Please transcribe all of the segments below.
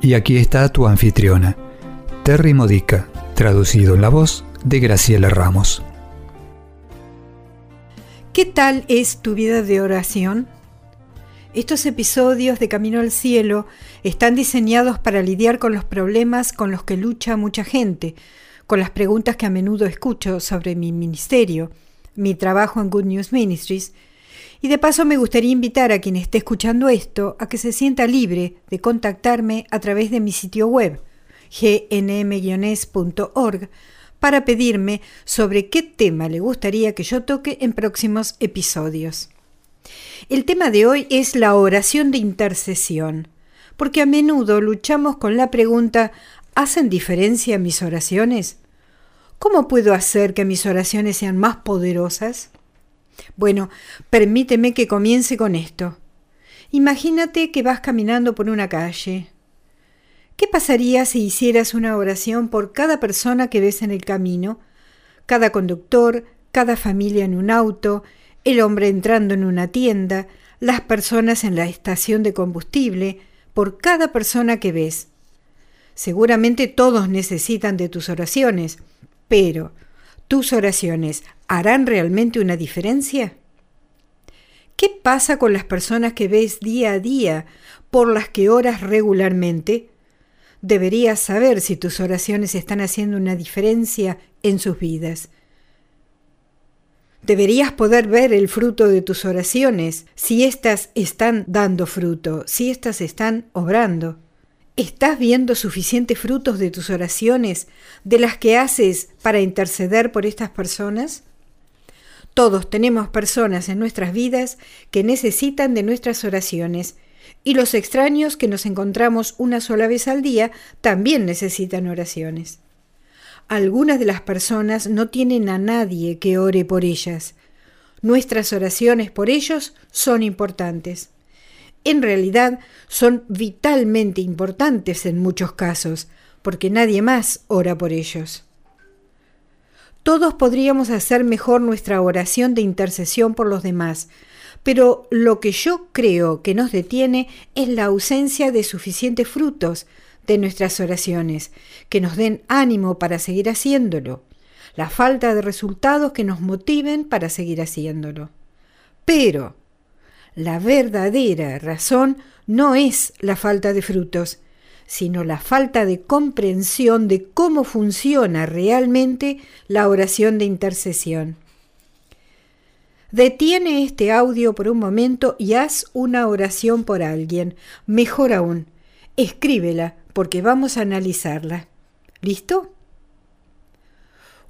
Y aquí está tu anfitriona, Terry Modica, traducido en la voz de Graciela Ramos. ¿Qué tal es tu vida de oración? Estos episodios de Camino al Cielo están diseñados para lidiar con los problemas con los que lucha mucha gente, con las preguntas que a menudo escucho sobre mi ministerio, mi trabajo en Good News Ministries y de paso me gustaría invitar a quien esté escuchando esto a que se sienta libre de contactarme a través de mi sitio web gnm-org para pedirme sobre qué tema le gustaría que yo toque en próximos episodios. El tema de hoy es la oración de intercesión, porque a menudo luchamos con la pregunta ¿hacen diferencia mis oraciones? ¿Cómo puedo hacer que mis oraciones sean más poderosas? Bueno, permíteme que comience con esto. Imagínate que vas caminando por una calle. ¿Qué pasaría si hicieras una oración por cada persona que ves en el camino? Cada conductor, cada familia en un auto, el hombre entrando en una tienda, las personas en la estación de combustible, por cada persona que ves. Seguramente todos necesitan de tus oraciones, pero ¿tus oraciones harán realmente una diferencia? ¿Qué pasa con las personas que ves día a día, por las que oras regularmente? Deberías saber si tus oraciones están haciendo una diferencia en sus vidas. Deberías poder ver el fruto de tus oraciones, si éstas están dando fruto, si éstas están obrando. ¿Estás viendo suficientes frutos de tus oraciones, de las que haces para interceder por estas personas? Todos tenemos personas en nuestras vidas que necesitan de nuestras oraciones y los extraños que nos encontramos una sola vez al día también necesitan oraciones. Algunas de las personas no tienen a nadie que ore por ellas. Nuestras oraciones por ellos son importantes. En realidad son vitalmente importantes en muchos casos, porque nadie más ora por ellos. Todos podríamos hacer mejor nuestra oración de intercesión por los demás, pero lo que yo creo que nos detiene es la ausencia de suficientes frutos de nuestras oraciones, que nos den ánimo para seguir haciéndolo, la falta de resultados que nos motiven para seguir haciéndolo. Pero la verdadera razón no es la falta de frutos, sino la falta de comprensión de cómo funciona realmente la oración de intercesión. Detiene este audio por un momento y haz una oración por alguien. Mejor aún, escríbela porque vamos a analizarla. ¿Listo?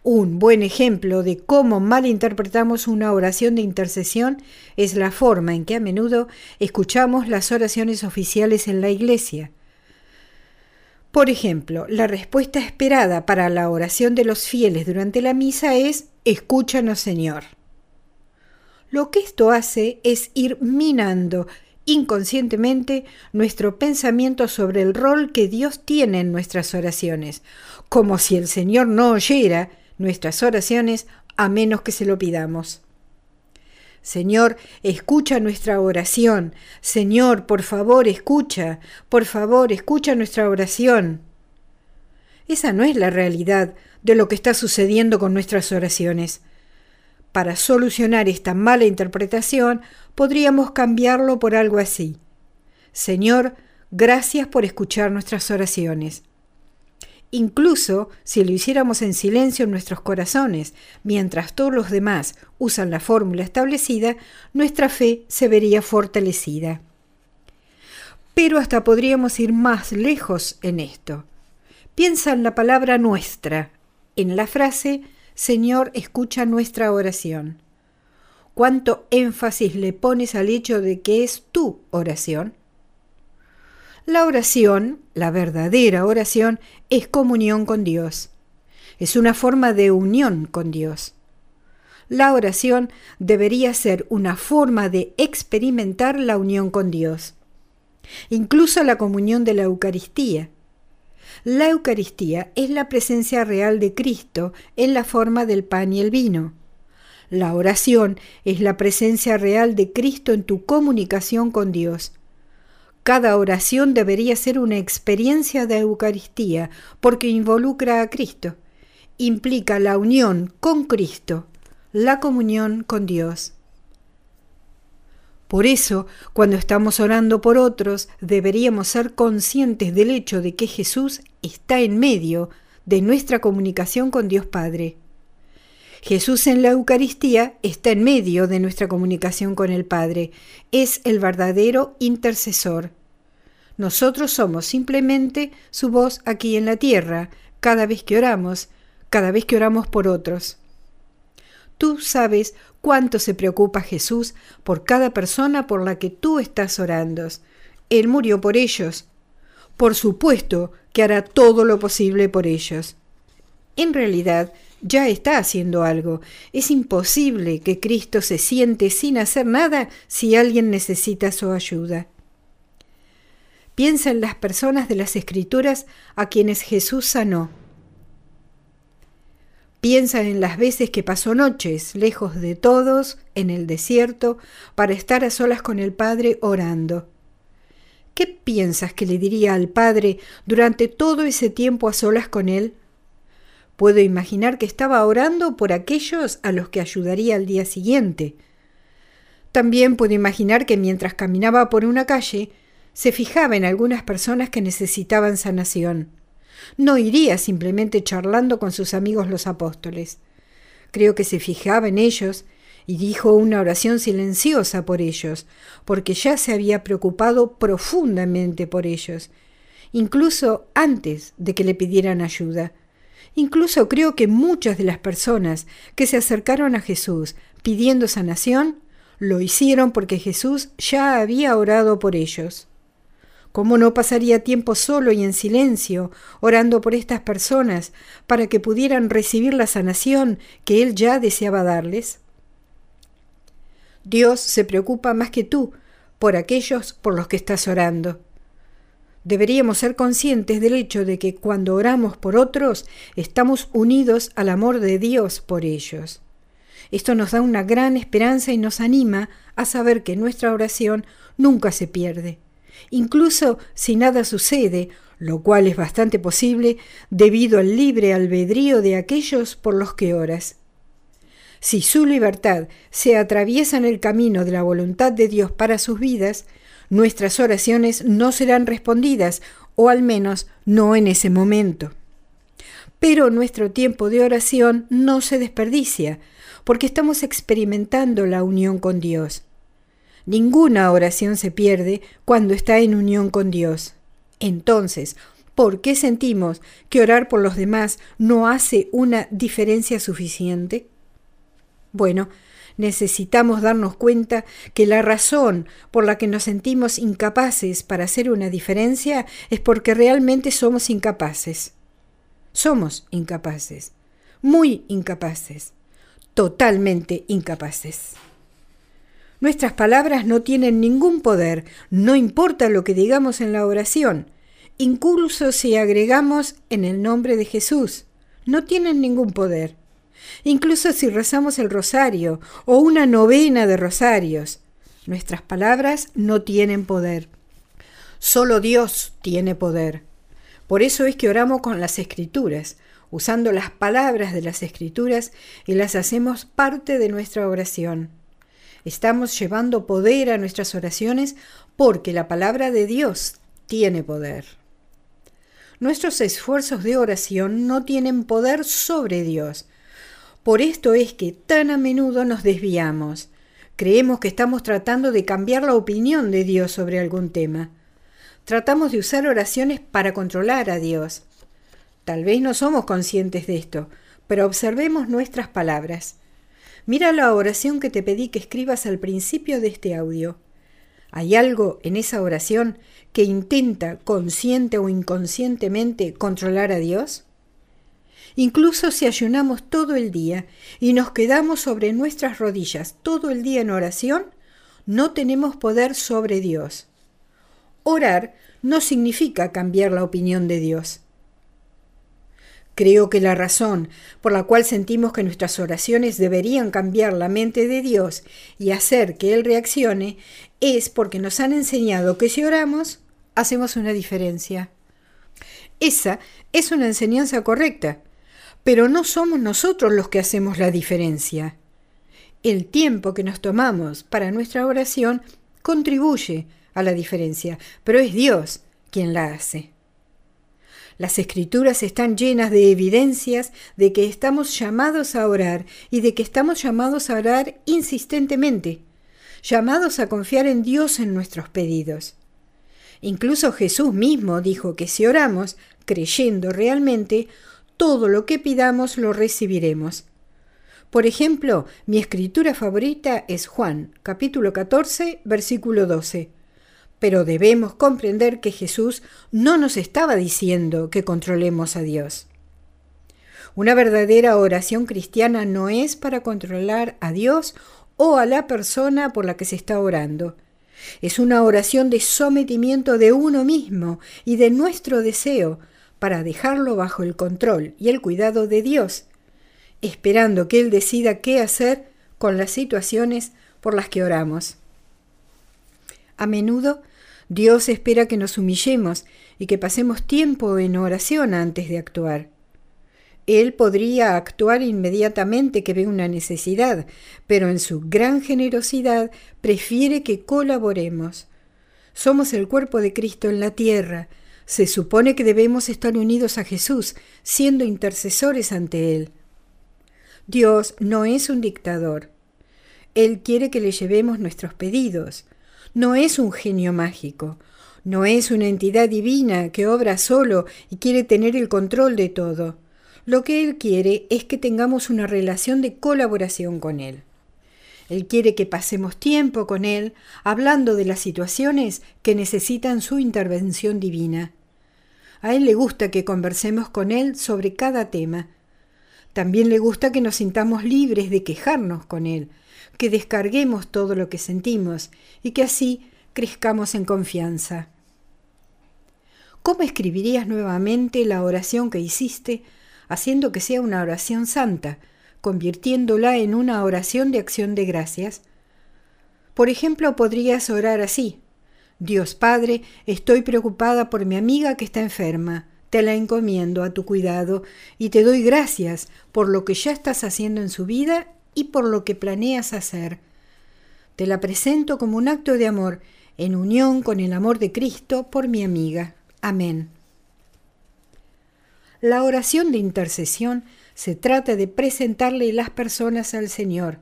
Un buen ejemplo de cómo malinterpretamos una oración de intercesión es la forma en que a menudo escuchamos las oraciones oficiales en la iglesia. Por ejemplo, la respuesta esperada para la oración de los fieles durante la misa es Escúchanos Señor. Lo que esto hace es ir minando inconscientemente nuestro pensamiento sobre el rol que Dios tiene en nuestras oraciones, como si el Señor no oyera nuestras oraciones a menos que se lo pidamos. Señor, escucha nuestra oración. Señor, por favor, escucha. Por favor, escucha nuestra oración. Esa no es la realidad de lo que está sucediendo con nuestras oraciones. Para solucionar esta mala interpretación, podríamos cambiarlo por algo así. Señor, gracias por escuchar nuestras oraciones. Incluso si lo hiciéramos en silencio en nuestros corazones, mientras todos los demás usan la fórmula establecida, nuestra fe se vería fortalecida. Pero hasta podríamos ir más lejos en esto. Piensa en la palabra nuestra, en la frase Señor, escucha nuestra oración. ¿Cuánto énfasis le pones al hecho de que es tu oración? La oración, la verdadera oración, es comunión con Dios. Es una forma de unión con Dios. La oración debería ser una forma de experimentar la unión con Dios. Incluso la comunión de la Eucaristía. La Eucaristía es la presencia real de Cristo en la forma del pan y el vino. La oración es la presencia real de Cristo en tu comunicación con Dios. Cada oración debería ser una experiencia de Eucaristía porque involucra a Cristo. Implica la unión con Cristo, la comunión con Dios. Por eso, cuando estamos orando por otros, deberíamos ser conscientes del hecho de que Jesús está en medio de nuestra comunicación con Dios Padre. Jesús en la Eucaristía está en medio de nuestra comunicación con el Padre, es el verdadero intercesor. Nosotros somos simplemente su voz aquí en la tierra, cada vez que oramos, cada vez que oramos por otros. Tú sabes cuánto se preocupa Jesús por cada persona por la que tú estás orando. Él murió por ellos. Por supuesto que hará todo lo posible por ellos. En realidad, ya está haciendo algo. Es imposible que Cristo se siente sin hacer nada si alguien necesita su ayuda. Piensa en las personas de las Escrituras a quienes Jesús sanó. Piensa en las veces que pasó noches, lejos de todos, en el desierto, para estar a solas con el Padre orando. ¿Qué piensas que le diría al Padre durante todo ese tiempo a solas con él? Puedo imaginar que estaba orando por aquellos a los que ayudaría al día siguiente. También puedo imaginar que mientras caminaba por una calle, se fijaba en algunas personas que necesitaban sanación. No iría simplemente charlando con sus amigos los apóstoles. Creo que se fijaba en ellos y dijo una oración silenciosa por ellos, porque ya se había preocupado profundamente por ellos, incluso antes de que le pidieran ayuda. Incluso creo que muchas de las personas que se acercaron a Jesús pidiendo sanación, lo hicieron porque Jesús ya había orado por ellos. ¿Cómo no pasaría tiempo solo y en silencio, orando por estas personas, para que pudieran recibir la sanación que Él ya deseaba darles? Dios se preocupa más que tú por aquellos por los que estás orando. Deberíamos ser conscientes del hecho de que cuando oramos por otros, estamos unidos al amor de Dios por ellos. Esto nos da una gran esperanza y nos anima a saber que nuestra oración nunca se pierde. Incluso si nada sucede, lo cual es bastante posible debido al libre albedrío de aquellos por los que oras. Si su libertad se atraviesa en el camino de la voluntad de Dios para sus vidas, nuestras oraciones no serán respondidas, o al menos no en ese momento. Pero nuestro tiempo de oración no se desperdicia, porque estamos experimentando la unión con Dios. Ninguna oración se pierde cuando está en unión con Dios. Entonces, ¿por qué sentimos que orar por los demás no hace una diferencia suficiente? Bueno, necesitamos darnos cuenta que la razón por la que nos sentimos incapaces para hacer una diferencia es porque realmente somos incapaces. Somos incapaces, muy incapaces, totalmente incapaces. Nuestras palabras no tienen ningún poder, no importa lo que digamos en la oración, incluso si agregamos en el nombre de Jesús, no tienen ningún poder. Incluso si rezamos el rosario o una novena de rosarios, nuestras palabras no tienen poder. Solo Dios tiene poder. Por eso es que oramos con las escrituras, usando las palabras de las escrituras y las hacemos parte de nuestra oración. Estamos llevando poder a nuestras oraciones porque la palabra de Dios tiene poder. Nuestros esfuerzos de oración no tienen poder sobre Dios, por esto es que tan a menudo nos desviamos. Creemos que estamos tratando de cambiar la opinión de Dios sobre algún tema. Tratamos de usar oraciones para controlar a Dios. Tal vez no somos conscientes de esto, pero observemos nuestras palabras. Mira la oración que te pedí que escribas al principio de este audio. ¿Hay algo en esa oración que intenta consciente o inconscientemente controlar a Dios? Incluso si ayunamos todo el día y nos quedamos sobre nuestras rodillas todo el día en oración, no tenemos poder sobre Dios. Orar no significa cambiar la opinión de Dios. Creo que la razón por la cual sentimos que nuestras oraciones deberían cambiar la mente de Dios y hacer que Él reaccione es porque nos han enseñado que si oramos, hacemos una diferencia. Esa es una enseñanza correcta, pero no somos nosotros los que hacemos la diferencia. El tiempo que nos tomamos para nuestra oración contribuye a la diferencia, pero es Dios quien la hace. Las escrituras están llenas de evidencias de que estamos llamados a orar y de que estamos llamados a orar insistentemente, llamados a confiar en Dios en nuestros pedidos. Incluso Jesús mismo dijo que si oramos, creyendo realmente, todo lo que pidamos lo recibiremos. Por ejemplo, mi escritura favorita es Juan, capítulo 14, versículo 12. Pero debemos comprender que Jesús no nos estaba diciendo que controlemos a Dios. Una verdadera oración cristiana no es para controlar a Dios o a la persona por la que se está orando. Es una oración de sometimiento de uno mismo y de nuestro deseo para dejarlo bajo el control y el cuidado de Dios, esperando que Él decida qué hacer con las situaciones por las que oramos. A menudo Dios espera que nos humillemos y que pasemos tiempo en oración antes de actuar. Él podría actuar inmediatamente que ve una necesidad, pero en su gran generosidad prefiere que colaboremos. Somos el cuerpo de Cristo en la tierra. Se supone que debemos estar unidos a Jesús, siendo intercesores ante Él. Dios no es un dictador. Él quiere que le llevemos nuestros pedidos. No es un genio mágico. No es una entidad divina que obra solo y quiere tener el control de todo. Lo que Él quiere es que tengamos una relación de colaboración con Él. Él quiere que pasemos tiempo con Él hablando de las situaciones que necesitan su intervención divina. A Él le gusta que conversemos con Él sobre cada tema. También le gusta que nos sintamos libres de quejarnos con Él, que descarguemos todo lo que sentimos y que así crezcamos en confianza. ¿Cómo escribirías nuevamente la oración que hiciste haciendo que sea una oración santa, convirtiéndola en una oración de acción de gracias. Por ejemplo, podrías orar así. Dios Padre, estoy preocupada por mi amiga que está enferma. Te la encomiendo a tu cuidado y te doy gracias por lo que ya estás haciendo en su vida y por lo que planeas hacer. Te la presento como un acto de amor, en unión con el amor de Cristo por mi amiga. Amén. La oración de intercesión se trata de presentarle las personas al Señor.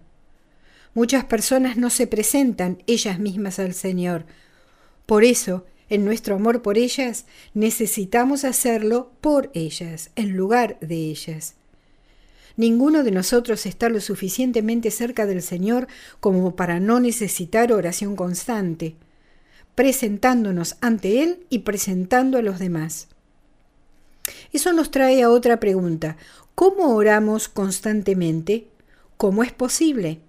Muchas personas no se presentan ellas mismas al Señor. Por eso, en nuestro amor por ellas, necesitamos hacerlo por ellas, en lugar de ellas. Ninguno de nosotros está lo suficientemente cerca del Señor como para no necesitar oración constante, presentándonos ante Él y presentando a los demás. Eso nos trae a otra pregunta. ¿Cómo oramos constantemente? ¿Cómo es posible?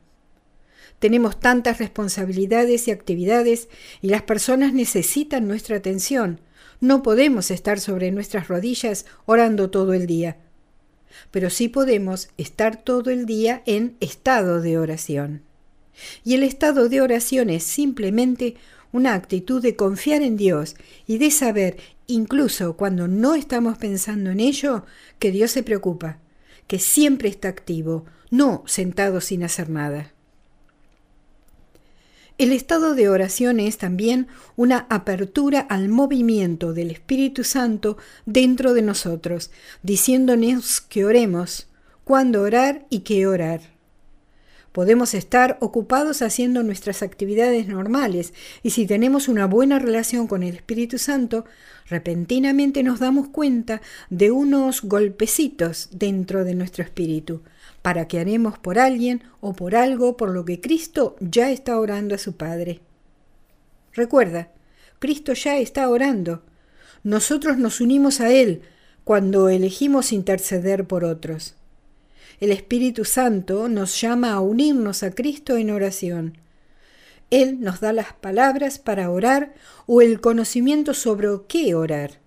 Tenemos tantas responsabilidades y actividades y las personas necesitan nuestra atención. No podemos estar sobre nuestras rodillas orando todo el día. Pero sí podemos estar todo el día en estado de oración. Y el estado de oración es simplemente una actitud de confiar en Dios y de saber incluso cuando no estamos pensando en ello, que Dios se preocupa, que siempre está activo, no sentado sin hacer nada. El estado de oración es también una apertura al movimiento del Espíritu Santo dentro de nosotros, diciéndonos que oremos, cuándo orar y qué orar. Podemos estar ocupados haciendo nuestras actividades normales y si tenemos una buena relación con el Espíritu Santo, repentinamente nos damos cuenta de unos golpecitos dentro de nuestro espíritu, para que haremos por alguien o por algo por lo que Cristo ya está orando a su Padre. Recuerda, Cristo ya está orando. Nosotros nos unimos a Él cuando elegimos interceder por otros. El Espíritu Santo nos llama a unirnos a Cristo en oración. Él nos da las palabras para orar o el conocimiento sobre qué orar.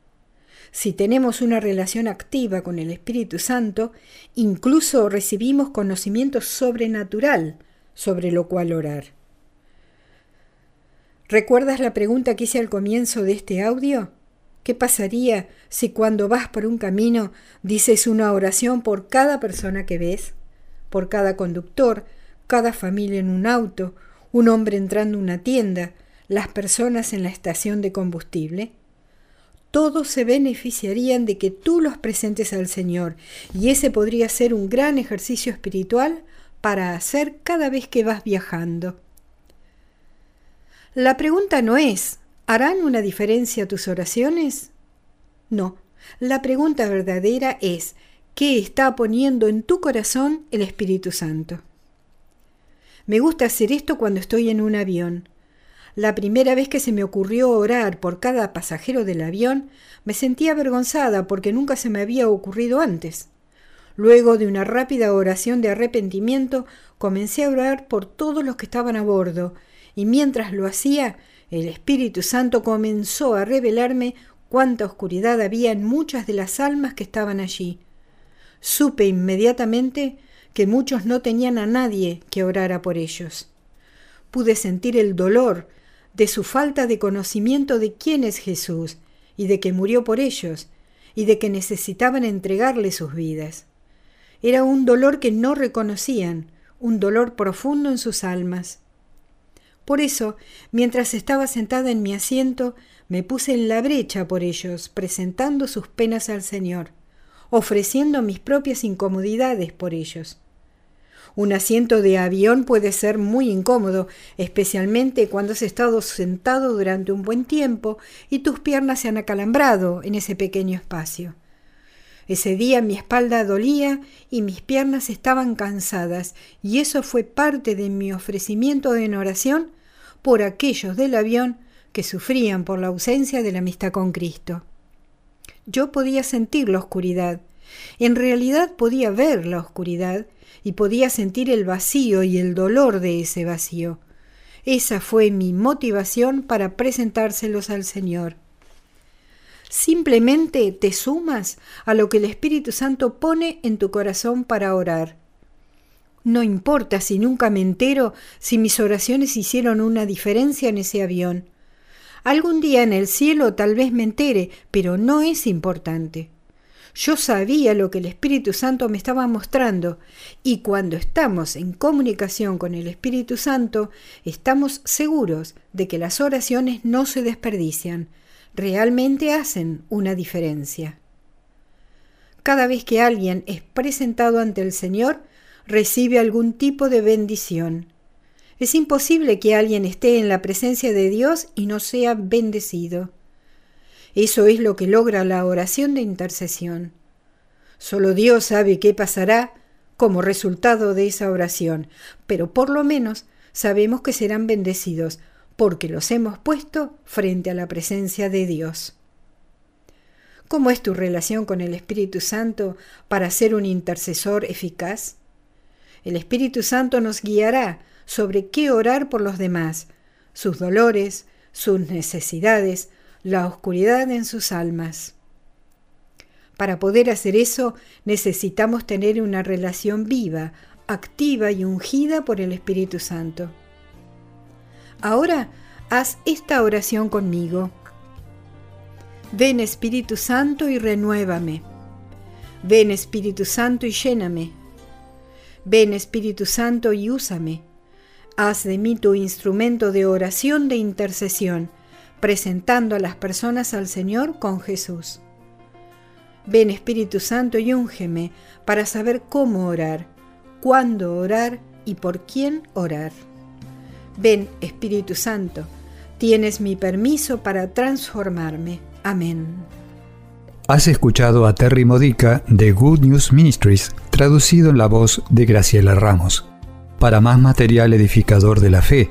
Si tenemos una relación activa con el Espíritu Santo, incluso recibimos conocimiento sobrenatural sobre lo cual orar. ¿Recuerdas la pregunta que hice al comienzo de este audio? ¿Qué pasaría si cuando vas por un camino dices una oración por cada persona que ves? Por cada conductor, cada familia en un auto, un hombre entrando a una tienda, las personas en la estación de combustible? Todos se beneficiarían de que tú los presentes al Señor, y ese podría ser un gran ejercicio espiritual para hacer cada vez que vas viajando. La pregunta no es, ¿harán una diferencia tus oraciones? No, la pregunta verdadera es, ¿qué está poniendo en tu corazón el Espíritu Santo? Me gusta hacer esto cuando estoy en un avión. La primera vez que se me ocurrió orar por cada pasajero del avión, me sentí avergonzada porque nunca se me había ocurrido antes. Luego de una rápida oración de arrepentimiento, comencé a orar por todos los que estaban a bordo, y mientras lo hacía, el Espíritu Santo comenzó a revelarme cuánta oscuridad había en muchas de las almas que estaban allí. Supe inmediatamente que muchos no tenían a nadie que orara por ellos. Pude sentir el dolor de su falta de conocimiento de quién es Jesús y de que murió por ellos y de que necesitaban entregarle sus vidas. Era un dolor que no reconocían, un dolor profundo en sus almas. Por eso, mientras estaba sentada en mi asiento, me puse en la brecha por ellos, presentando sus penas al Señor, ofreciendo mis propias incomodidades por ellos. Un asiento de avión puede ser muy incómodo, especialmente cuando has estado sentado durante un buen tiempo y tus piernas se han acalambrado en ese pequeño espacio. Ese día mi espalda dolía y mis piernas estaban cansadas, y eso fue parte de mi ofrecimiento en oración por aquellos del avión que sufrían por la ausencia de la amistad con Cristo. Yo podía sentir la oscuridad, en realidad podía ver la oscuridad, y podía sentir el vacío y el dolor de ese vacío. Esa fue mi motivación para presentárselos al Señor. Simplemente te sumas a lo que el Espíritu Santo pone en tu corazón para orar. No importa si nunca me entero si mis oraciones hicieron una diferencia en ese avión. Algún día en el cielo tal vez me entere, pero no es importante. Yo sabía lo que el Espíritu Santo me estaba mostrando y cuando estamos en comunicación con el Espíritu Santo, estamos seguros de que las oraciones no se desperdician, realmente hacen una diferencia. Cada vez que alguien es presentado ante el Señor, recibe algún tipo de bendición. Es imposible que alguien esté en la presencia de Dios y no sea bendecido. Eso es lo que logra la oración de intercesión. Solo Dios sabe qué pasará como resultado de esa oración, pero por lo menos sabemos que serán bendecidos porque los hemos puesto frente a la presencia de Dios. ¿Cómo es tu relación con el Espíritu Santo para ser un intercesor eficaz? El Espíritu Santo nos guiará sobre qué orar por los demás, sus dolores, sus necesidades, la oscuridad en sus almas. Para poder hacer eso necesitamos tener una relación viva, activa y ungida por el Espíritu Santo. Ahora haz esta oración conmigo. Ven Espíritu Santo y renuévame. Ven Espíritu Santo y lléname. Ven Espíritu Santo y úsame. Haz de mí tu instrumento de oración de intercesión presentando a las personas al Señor con Jesús. Ven Espíritu Santo y úngeme para saber cómo orar, cuándo orar y por quién orar. Ven Espíritu Santo, tienes mi permiso para transformarme. Amén. Has escuchado a Terry Modica de Good News Ministries, traducido en la voz de Graciela Ramos. Para más material edificador de la fe,